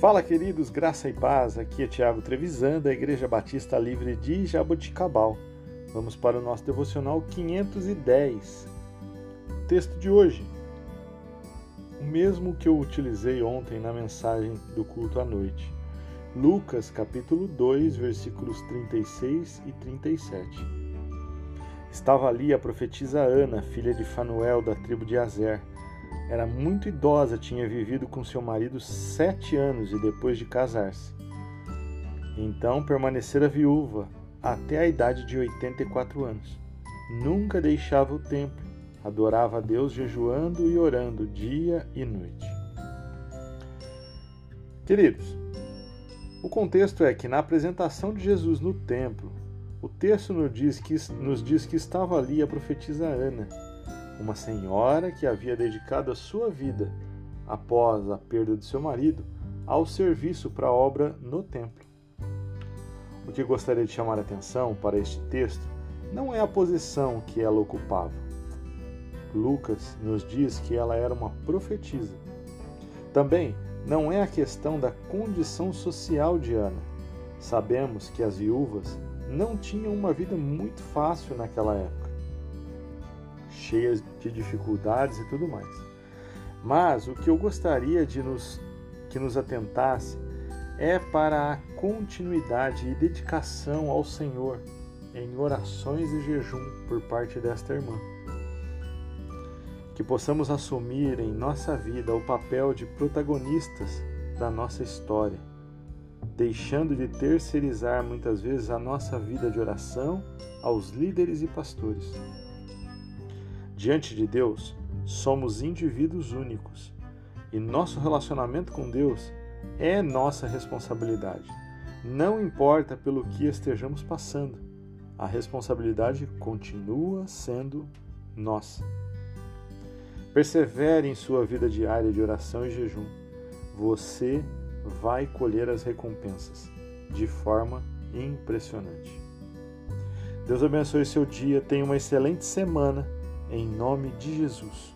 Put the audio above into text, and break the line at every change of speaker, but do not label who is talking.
Fala, queridos, graça e paz. Aqui é Tiago Trevisan, da Igreja Batista Livre de Jaboticabal. Vamos para o nosso devocional 510. texto de hoje, o mesmo que eu utilizei ontem na mensagem do culto à noite. Lucas, capítulo 2, versículos 36 e 37. Estava ali a profetisa Ana, filha de Fanuel, da tribo de Azer era muito idosa, tinha vivido com seu marido sete anos e depois de casar-se. Então permanecera viúva até a idade de 84 anos. Nunca deixava o templo, adorava a Deus jejuando e orando dia e noite. Queridos, o contexto é que na apresentação de Jesus no templo, o texto nos diz que, nos diz que estava ali a profetisa Ana, uma senhora que havia dedicado a sua vida, após a perda de seu marido, ao serviço para a obra no templo. O que gostaria de chamar a atenção para este texto não é a posição que ela ocupava. Lucas nos diz que ela era uma profetisa. Também não é a questão da condição social de Ana. Sabemos que as viúvas não tinham uma vida muito fácil naquela época cheias de dificuldades e tudo mais. Mas o que eu gostaria de nos que nos atentasse é para a continuidade e dedicação ao Senhor em orações e jejum por parte desta irmã. Que possamos assumir em nossa vida o papel de protagonistas da nossa história, deixando de terceirizar muitas vezes a nossa vida de oração aos líderes e pastores. Diante de Deus, somos indivíduos únicos e nosso relacionamento com Deus é nossa responsabilidade. Não importa pelo que estejamos passando, a responsabilidade continua sendo nossa. Persevere em sua vida diária de oração e jejum. Você vai colher as recompensas de forma impressionante. Deus abençoe seu dia, tenha uma excelente semana em nome de Jesus.